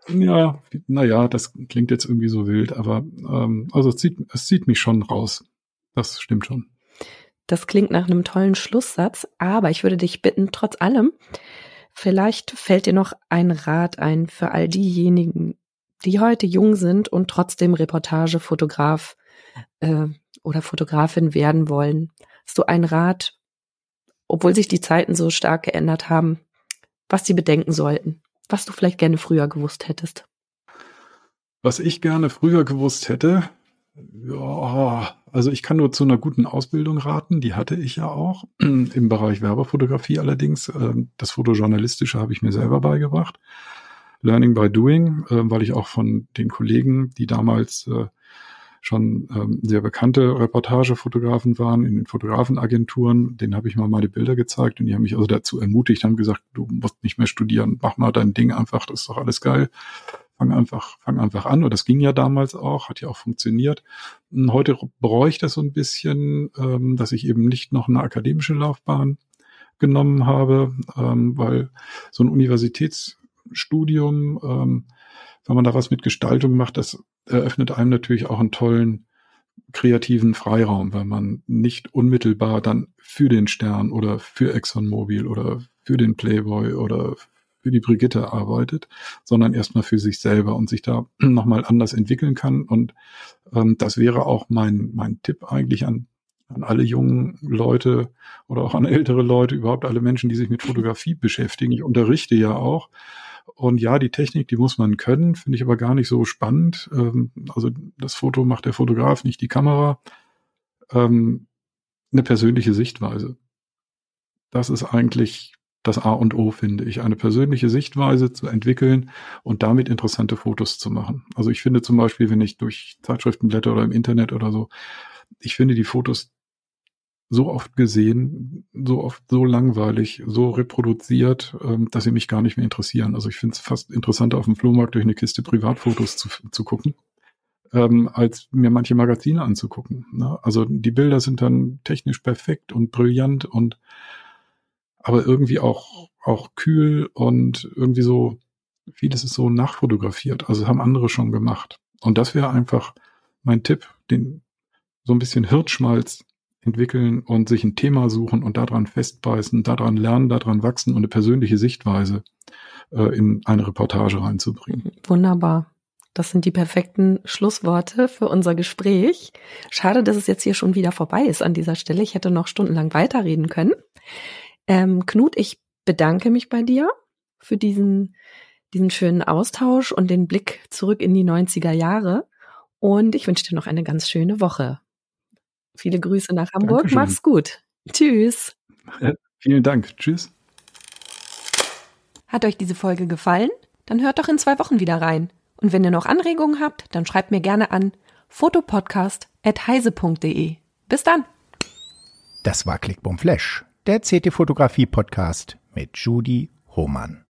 Ja, naja, das klingt jetzt irgendwie so wild, aber ähm, also es zieht, es zieht mich schon raus. Das stimmt schon. Das klingt nach einem tollen Schlusssatz, aber ich würde dich bitten, trotz allem, vielleicht fällt dir noch ein Rat ein für all diejenigen, die heute jung sind und trotzdem Reportagefotograf äh, oder Fotografin werden wollen. Hast du einen Rat, obwohl sich die Zeiten so stark geändert haben, was sie bedenken sollten? Was du vielleicht gerne früher gewusst hättest? Was ich gerne früher gewusst hätte, ja, also ich kann nur zu einer guten Ausbildung raten, die hatte ich ja auch im Bereich Werbefotografie allerdings. Ähm, das Fotojournalistische habe ich mir selber beigebracht. Learning by Doing, äh, weil ich auch von den Kollegen, die damals äh, schon ähm, sehr bekannte Reportagefotografen waren in den Fotografenagenturen. Den habe ich mal meine Bilder gezeigt und die haben mich also dazu ermutigt, haben gesagt, du musst nicht mehr studieren, mach mal dein Ding einfach, das ist doch alles geil. Fang einfach, fang einfach an. Und das ging ja damals auch, hat ja auch funktioniert. Und heute bereue ich das so ein bisschen, ähm, dass ich eben nicht noch eine akademische Laufbahn genommen habe, ähm, weil so ein Universitätsstudium ähm, wenn man da was mit Gestaltung macht, das eröffnet einem natürlich auch einen tollen kreativen Freiraum, weil man nicht unmittelbar dann für den Stern oder für ExxonMobil oder für den Playboy oder für die Brigitte arbeitet, sondern erstmal für sich selber und sich da nochmal anders entwickeln kann. Und ähm, das wäre auch mein, mein Tipp eigentlich an, an alle jungen Leute oder auch an ältere Leute, überhaupt alle Menschen, die sich mit Fotografie beschäftigen. Ich unterrichte ja auch. Und ja, die Technik, die muss man können, finde ich aber gar nicht so spannend. Ähm, also das Foto macht der Fotograf, nicht die Kamera. Ähm, eine persönliche Sichtweise. Das ist eigentlich das A und O, finde ich. Eine persönliche Sichtweise zu entwickeln und damit interessante Fotos zu machen. Also ich finde zum Beispiel, wenn ich durch Zeitschriften blätter oder im Internet oder so, ich finde die Fotos so oft gesehen, so oft so langweilig, so reproduziert, ähm, dass sie mich gar nicht mehr interessieren. Also ich finde es fast interessanter, auf dem Flohmarkt durch eine Kiste Privatfotos zu, zu gucken, ähm, als mir manche Magazine anzugucken. Ne? Also die Bilder sind dann technisch perfekt und brillant und aber irgendwie auch, auch kühl und irgendwie so, vieles ist so nachfotografiert. Also haben andere schon gemacht. Und das wäre einfach mein Tipp, den so ein bisschen Hirnschmalz entwickeln und sich ein Thema suchen und daran festbeißen, daran lernen, daran wachsen und eine persönliche Sichtweise äh, in eine Reportage reinzubringen. Wunderbar. Das sind die perfekten Schlussworte für unser Gespräch. Schade, dass es jetzt hier schon wieder vorbei ist an dieser Stelle. Ich hätte noch stundenlang weiterreden können. Ähm, Knut, ich bedanke mich bei dir für diesen, diesen schönen Austausch und den Blick zurück in die 90er Jahre. Und ich wünsche dir noch eine ganz schöne Woche. Viele Grüße nach Hamburg. Dankeschön. Mach's gut. Tschüss. Ja, vielen Dank. Tschüss. Hat euch diese Folge gefallen? Dann hört doch in zwei Wochen wieder rein. Und wenn ihr noch Anregungen habt, dann schreibt mir gerne an fotopodcast.heise.de. Bis dann. Das war Clickbum Flash, der CT-Fotografie-Podcast mit Judy Hohmann.